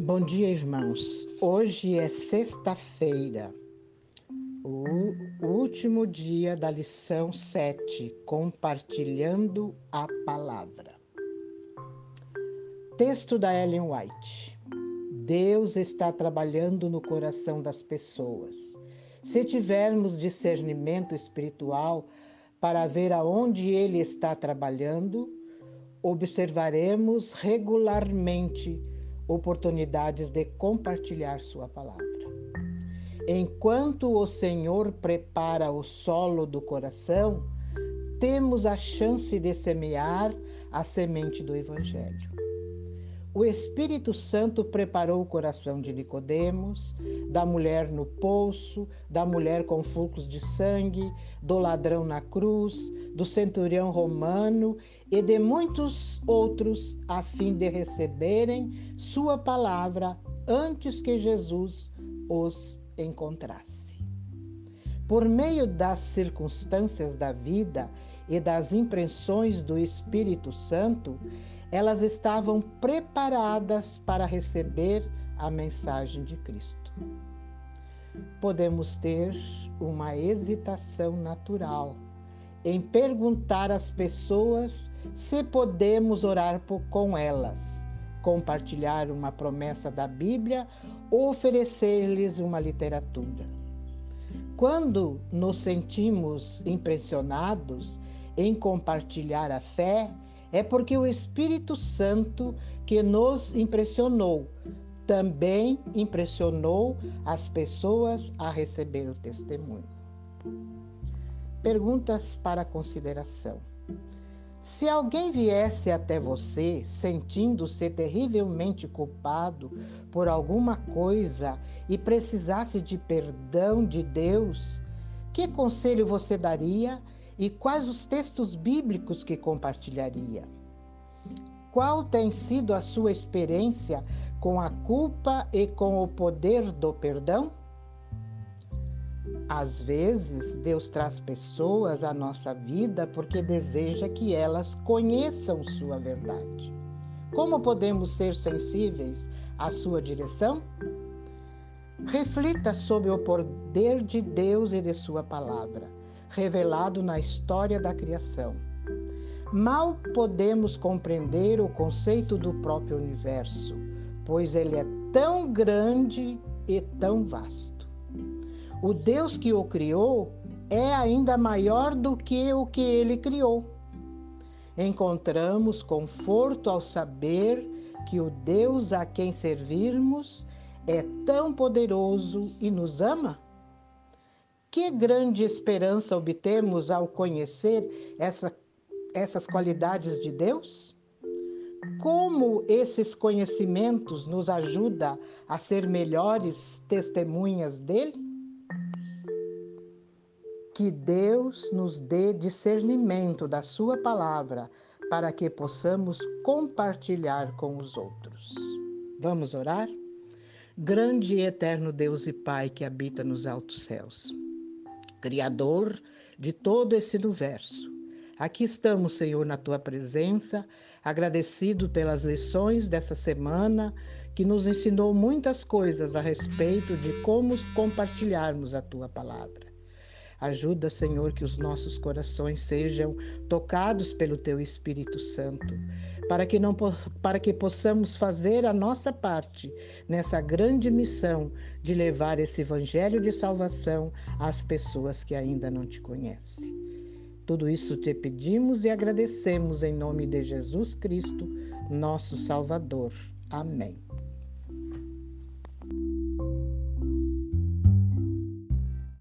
Bom dia, irmãos. Hoje é sexta-feira, o último dia da lição 7, compartilhando a palavra. Texto da Ellen White. Deus está trabalhando no coração das pessoas. Se tivermos discernimento espiritual para ver aonde Ele está trabalhando, observaremos regularmente oportunidades de compartilhar Sua palavra. Enquanto o Senhor prepara o solo do coração, temos a chance de semear a semente do Evangelho. O Espírito Santo preparou o coração de Nicodemos, da mulher no poço, da mulher com fluxos de sangue, do ladrão na cruz, do centurião romano e de muitos outros, a fim de receberem sua palavra antes que Jesus os encontrasse. Por meio das circunstâncias da vida e das impressões do Espírito Santo, elas estavam preparadas para receber a mensagem de Cristo. Podemos ter uma hesitação natural em perguntar às pessoas se podemos orar com elas, compartilhar uma promessa da Bíblia ou oferecer-lhes uma literatura. Quando nos sentimos impressionados em compartilhar a fé, é porque o Espírito Santo que nos impressionou também impressionou as pessoas a receber o testemunho. Perguntas para consideração. Se alguém viesse até você sentindo-se terrivelmente culpado por alguma coisa e precisasse de perdão de Deus, que conselho você daria e quais os textos bíblicos que compartilharia? Qual tem sido a sua experiência com a culpa e com o poder do perdão? Às vezes, Deus traz pessoas à nossa vida porque deseja que elas conheçam sua verdade. Como podemos ser sensíveis à sua direção? Reflita sobre o poder de Deus e de sua palavra revelado na história da criação. Mal podemos compreender o conceito do próprio universo, pois ele é tão grande e tão vasto. O Deus que o criou é ainda maior do que o que ele criou. Encontramos conforto ao saber que o Deus a quem servirmos é tão poderoso e nos ama? Que grande esperança obtemos ao conhecer essa, essas qualidades de Deus? Como esses conhecimentos nos ajudam a ser melhores testemunhas dele? Que Deus nos dê discernimento da Sua palavra para que possamos compartilhar com os outros. Vamos orar? Grande e eterno Deus e Pai que habita nos altos céus. Criador de todo esse universo. Aqui estamos, Senhor, na tua presença, agradecido pelas lições dessa semana que nos ensinou muitas coisas a respeito de como compartilharmos a tua palavra. Ajuda, Senhor, que os nossos corações sejam tocados pelo teu Espírito Santo, para que não para que possamos fazer a nossa parte nessa grande missão de levar esse evangelho de salvação às pessoas que ainda não te conhecem. Tudo isso te pedimos e agradecemos em nome de Jesus Cristo, nosso Salvador. Amém.